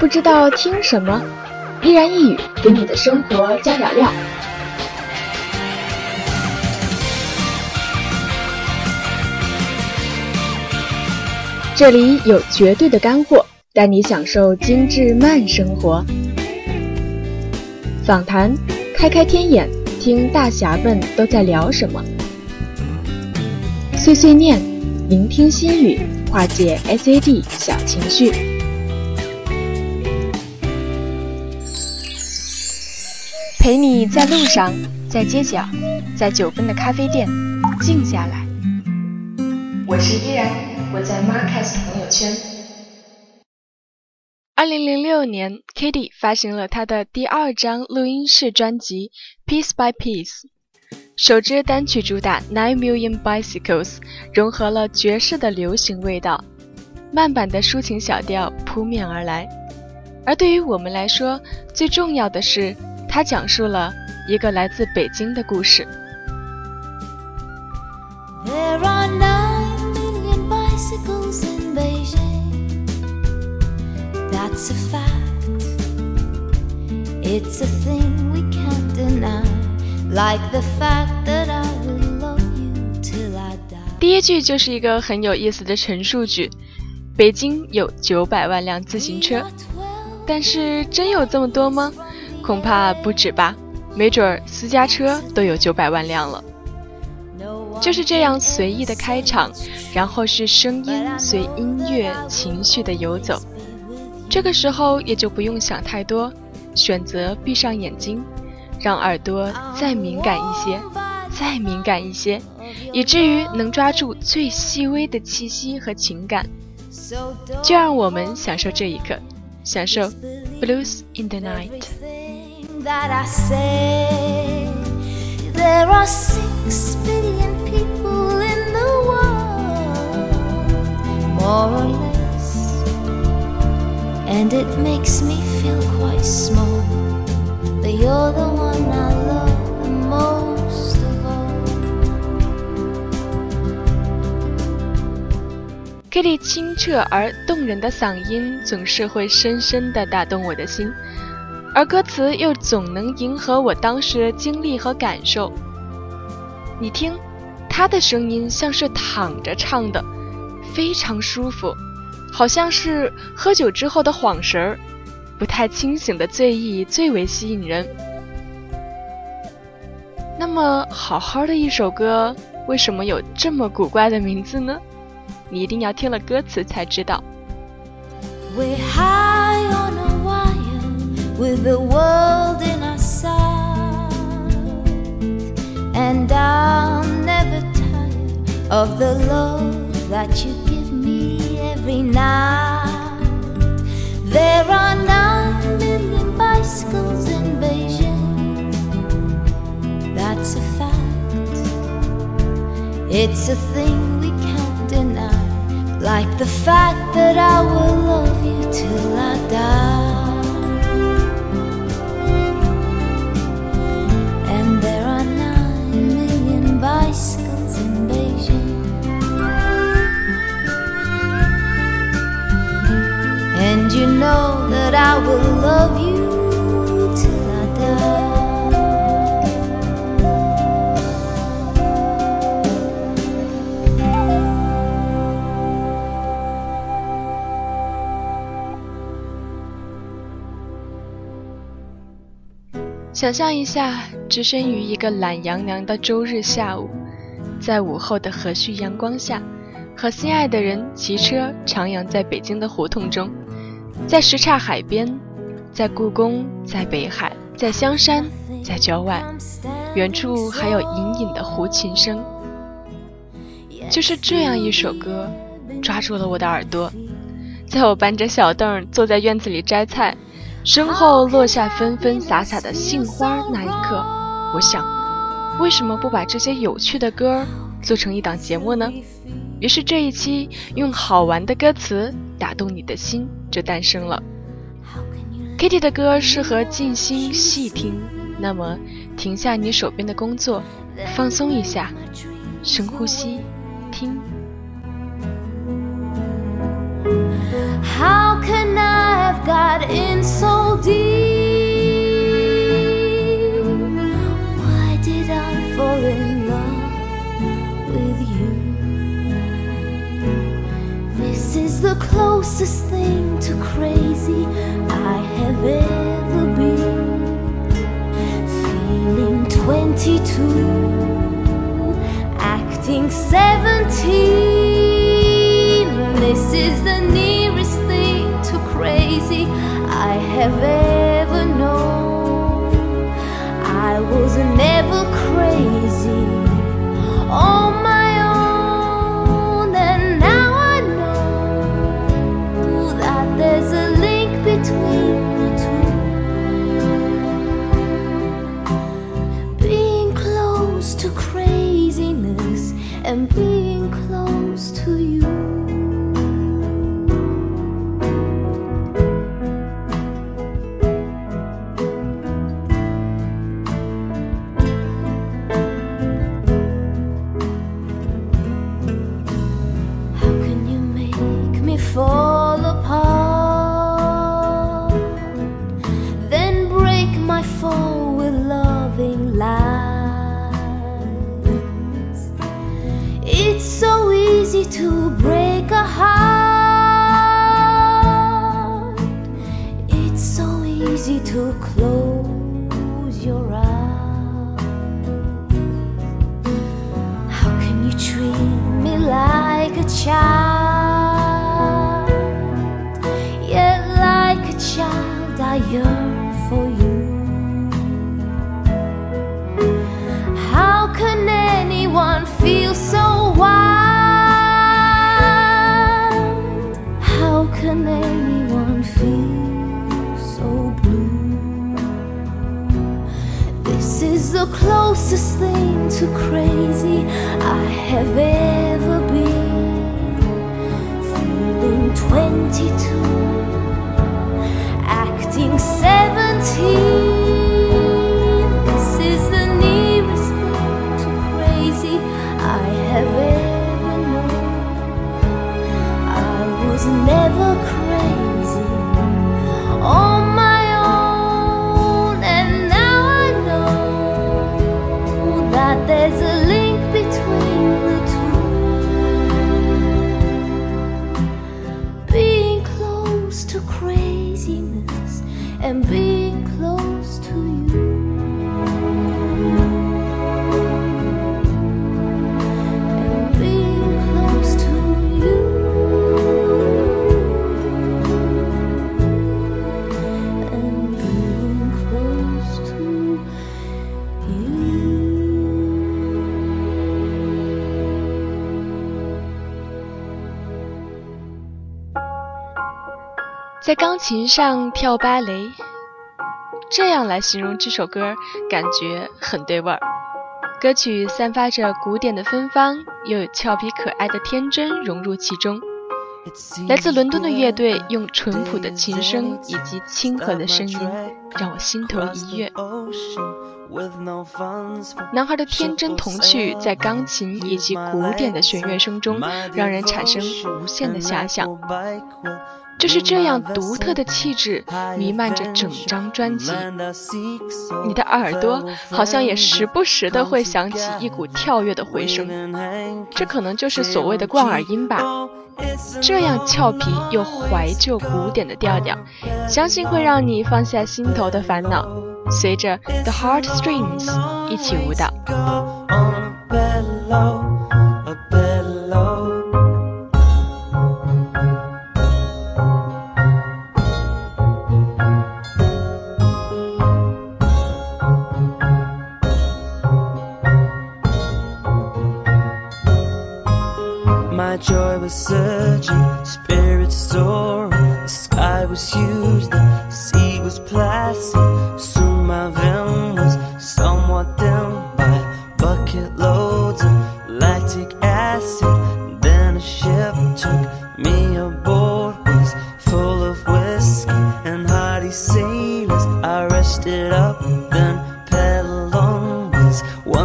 不知道听什么，一言一语给你的生活加点料。这里有绝对的干货，带你享受精致慢生活。访谈，开开天眼，听大侠们都在聊什么。碎碎念，聆听心语，化解 SAD 小情绪。陪你在路上，在街角，在九分的咖啡店，静下来。我是依然，我在 Marcus 朋友圈。二零零六年，Kitty 发行了她的第二张录音室专辑《Piece by Piece》，首支单曲主打《Nine Million Bicycles》融合了爵士的流行味道，慢版的抒情小调扑面而来。而对于我们来说，最重要的是，它讲述了一个来自北京的故事。第一句就是一个很有意思的陈述句：北京有九百万辆自行车，但是真有这么多吗？恐怕不止吧，没准儿私家车都有九百万辆了。就是这样随意的开场，然后是声音随音乐情绪的游走。这个时候也就不用想太多，选择闭上眼睛，让耳朵再敏感一些，再敏感一些，以至于能抓住最细微的气息和情感。就让我们享受这一刻，享受 blues in the night。That I say there are six billion people in the world, more or less, and it makes me feel quite small. But you're the one I love the most of all. Kitty 清澈而动人的嗓音总是会深深地打动我的心，而歌词又总能迎合我当时的经历和感受。你听，他的声音像是躺着唱的。非常舒服，好像是喝酒之后的晃神儿，不太清醒的醉意最为吸引人。那么，好好的一首歌，为什么有这么古怪的名字呢？你一定要听了歌词才知道。That you give me every night. There are nine million bicycles in Beijing. That's a fact. It's a thing we can't deny. Like the fact that I will love you till I die. And you know that I will love you till I die. 想象一下，置身于一个懒洋洋的周日下午，在午后的和煦阳光下，和心爱的人骑车徜徉在北京的胡同中。在什刹海边，在故宫，在北海，在香山，在郊外，远处还有隐隐的胡琴声。就是这样一首歌，抓住了我的耳朵。在我搬着小凳坐在院子里摘菜，身后落下纷纷洒洒的杏花那一刻，我想，为什么不把这些有趣的歌做成一档节目呢？于是这一期用好玩的歌词打动你的心。就诞生了。Kitty 的歌适合静心细听，那么停下你手边的工作，放松一下，深呼吸，听。How can I have got closest thing to crazy 琴上跳芭蕾，这样来形容这首歌，感觉很对味儿。歌曲散发着古典的芬芳，又有俏皮可爱的天真融入其中。来自伦敦的乐队用淳朴的琴声以及亲和的声音，让我心头一跃。男孩的天真童趣，在钢琴以及古典的弦乐声中，让人产生无限的遐想。就是这样独特的气质弥漫着整张专辑，你的耳朵好像也时不时的会响起一股跳跃的回声，这可能就是所谓的贯耳音吧。这样俏皮又怀旧古典的调调，相信会让你放下心头的烦恼，随着 The Heartstrings 一起舞蹈。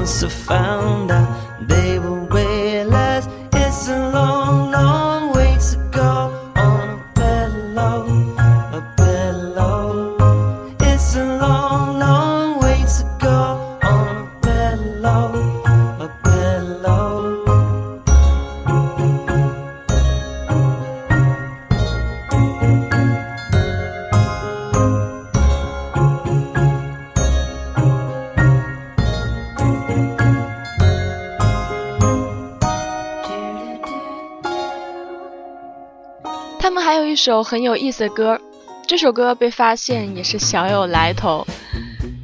Once I found out they were whalers. 首很有意思的歌，这首歌被发现也是小有来头。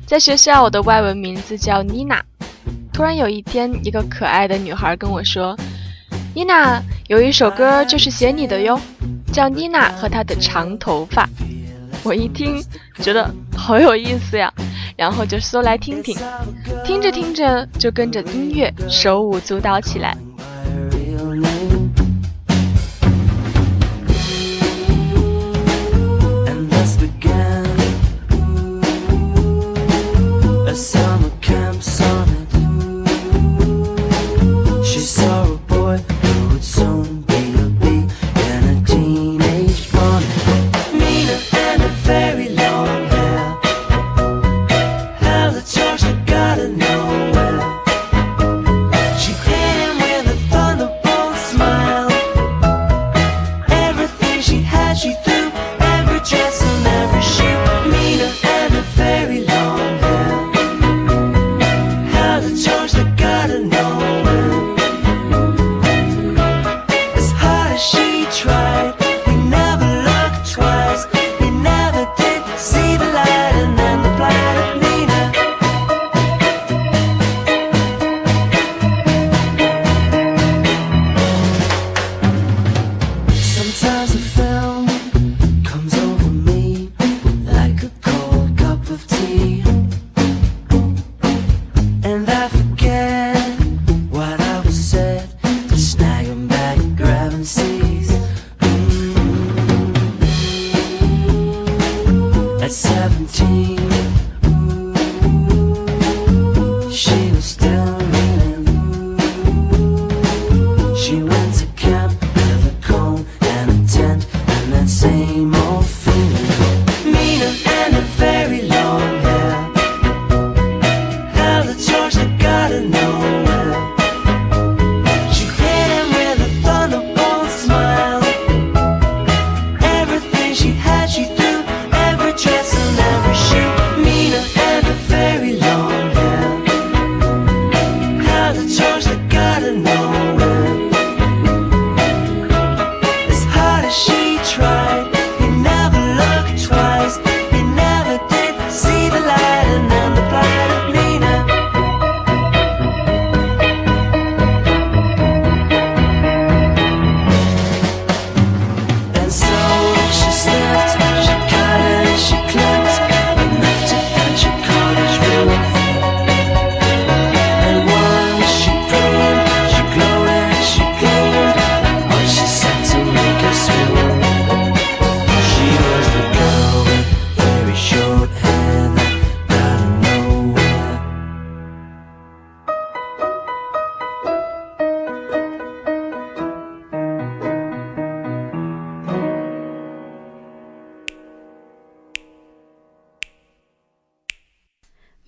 在学校，我的外文名字叫妮娜。突然有一天，一个可爱的女孩跟我说：“妮娜，有一首歌就是写你的哟，叫妮娜和她的长头发。”我一听，觉得好有意思呀，然后就搜来听听，听着听着就跟着音乐手舞足蹈起来。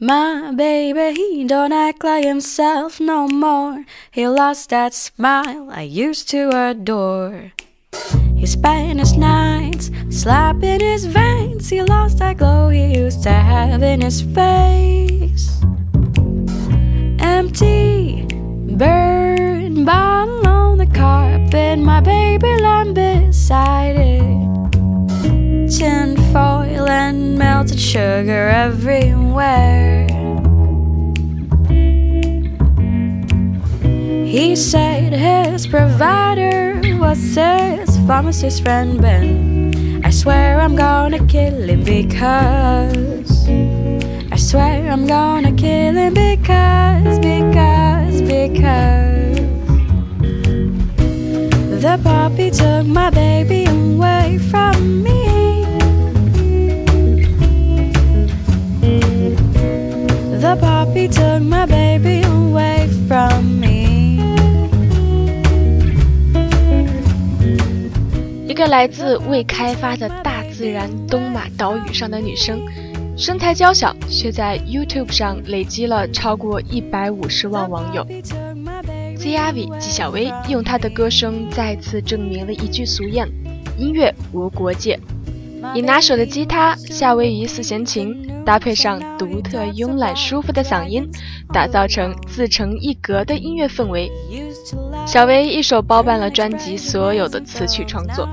My baby, he don't act like himself no more. He lost that smile I used to adore. He spent his nights slapping his veins. He lost that glow he used to have in his face. Empty, burned bottle on the carpet. My baby lying beside it tin foil and melted sugar everywhere. He said his provider was his pharmacist friend Ben. I swear I'm gonna kill him because. I swear I'm gonna kill him because, because, because. The puppy took my baby away from me. The puppy took my baby away from me. 一个来自未开发的大自然东马岛屿上的女生，身材娇小，却在 YouTube 上累积了超过一百五十万网友。Zavi 纪晓薇用她的歌声再次证明了一句俗谚：音乐无国界。以拿手的吉他、夏威夷四弦琴，搭配上独特慵懒舒服的嗓音，打造成自成一格的音乐氛围。小薇一手包办了专辑所有的词曲创作，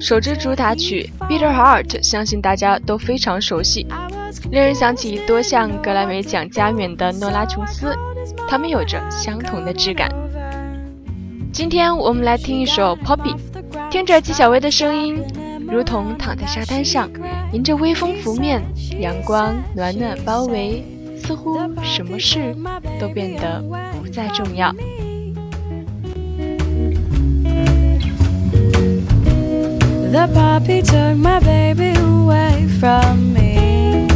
首支主打曲《Bitter Heart》，相信大家都非常熟悉，令人想起多项格莱美奖加冕的诺拉琼斯，他们有着相同的质感。今天我们来听一首《Poppy》，听着纪晓薇的声音，如同躺在沙滩上，迎着微风拂面，阳光暖暖包围，似乎什么事都变得不再重要。The puppy took my baby away from me.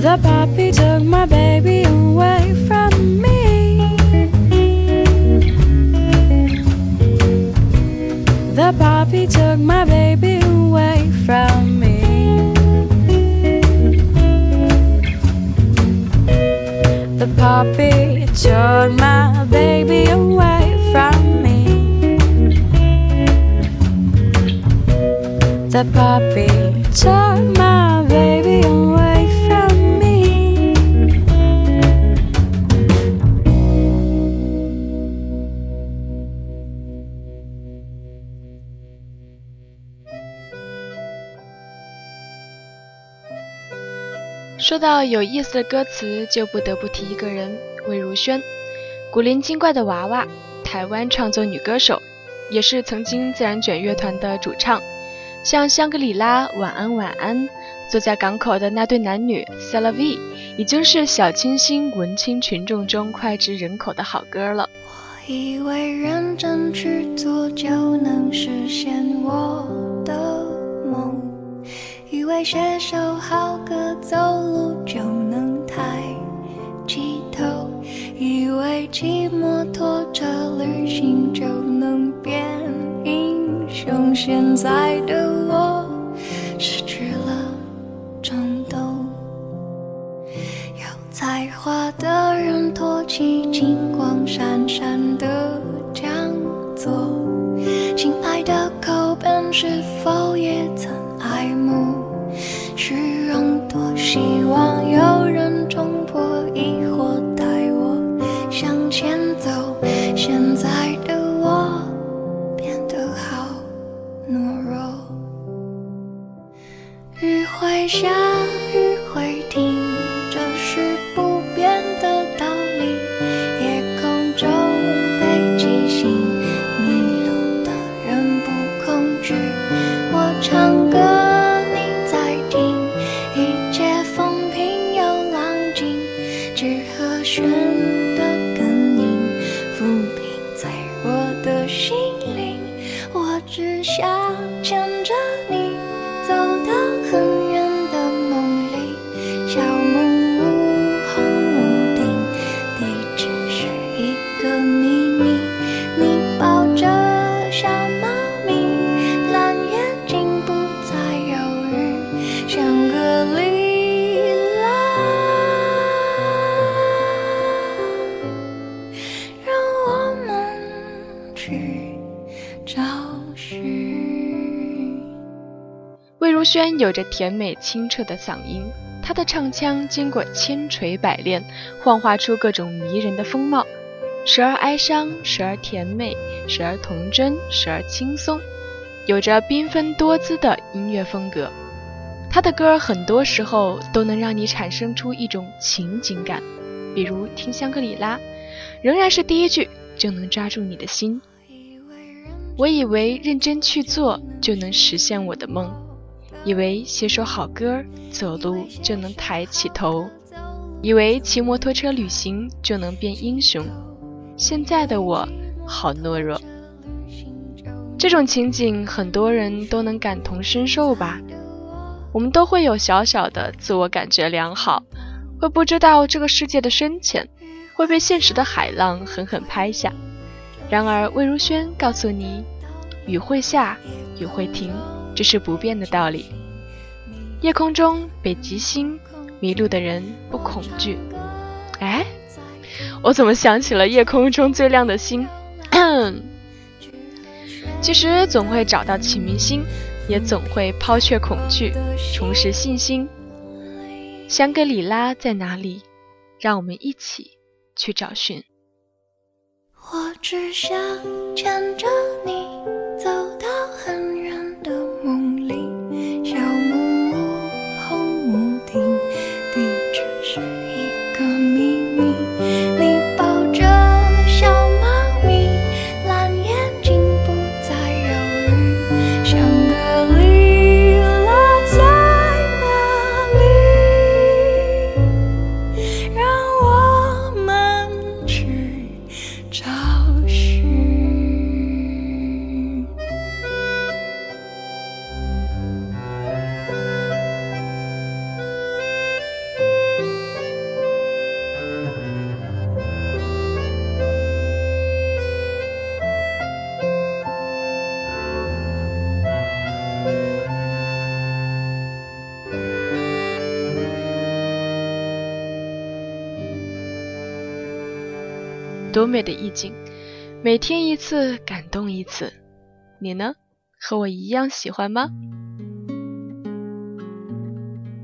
The puppy took my baby The puppy took my baby away from me. 说到有意思的歌词，就不得不提一个人——魏如萱，古灵精怪的娃娃，台湾创作女歌手，也是曾经自然卷乐团的主唱。像《香格里拉》《晚安晚安》，坐在港口的那对男女 c e l a V，已经是小清新文青群众中脍炙人口的好歌了。我以为认真去做就能实现我的梦，以为写首好歌走路就能抬起头，以为骑摩托车旅行就能变英雄。现在的我唱如萱有着甜美清澈的嗓音，她的唱腔经过千锤百炼，幻化出各种迷人的风貌，时而哀伤，时而甜美，时而童真，时而轻松，有着缤纷多姿的音乐风格。她的歌很多时候都能让你产生出一种情景感，比如听《香格里拉》，仍然是第一句就能抓住你的心。我以为认真去做就能实现我的梦。以为写首好歌，走路就能抬起头；以为骑摩托车旅行就能变英雄。现在的我好懦弱。这种情景，很多人都能感同身受吧？我们都会有小小的自我感觉良好，会不知道这个世界的深浅，会被现实的海浪狠狠拍下。然而，魏如萱告诉你：雨会下，雨会停。这是不变的道理。夜空中北极星，迷路的人不恐惧。哎，我怎么想起了夜空中最亮的星？其实总会找到启明星，也总会抛却恐惧，重拾信心。香格里拉在哪里？让我们一起去找寻。我只想牵着你多美的意境，每天一次，感动一次。你呢？和我一样喜欢吗？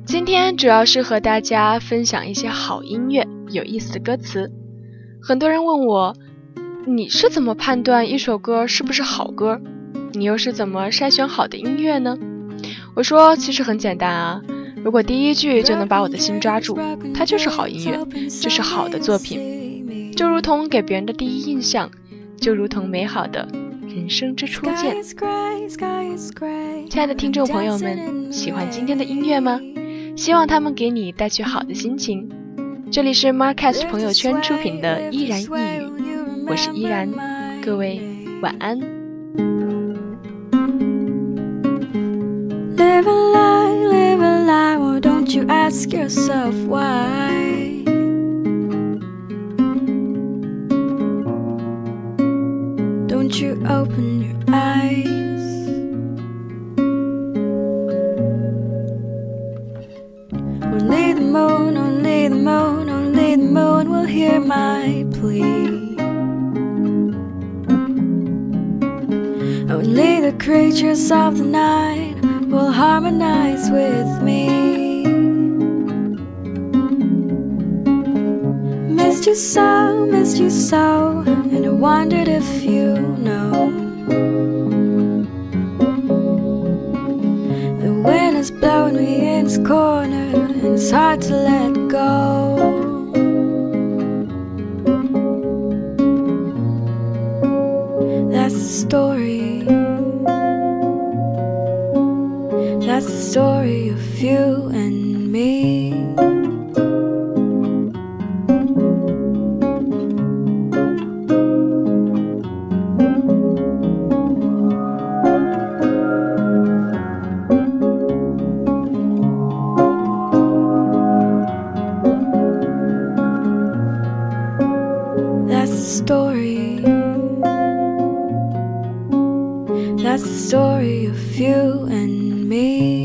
今天主要是和大家分享一些好音乐、有意思的歌词。很多人问我，你是怎么判断一首歌是不是好歌？你又是怎么筛选好的音乐呢？我说，其实很简单啊。如果第一句就能把我的心抓住，它就是好音乐，就是好的作品。就如同给别人的第一印象，就如同美好的人生之初见。亲爱的听众朋友们，喜欢今天的音乐吗？希望他们给你带去好的心情。这里是 Marcast 朋友圈出品的《依然一语》，我是依然，各位晚安。Live a lie, live a lie. Don't you ask yourself why? Open your eyes? Only the moon, only the moon, only the moon will hear my plea. Only the creatures of the night will harmonize with me. Missed you so, missed you so, and I wondered if you know. Corner, and it's hard to let go. That's the story. That's the story of you story. That's the story of you and me.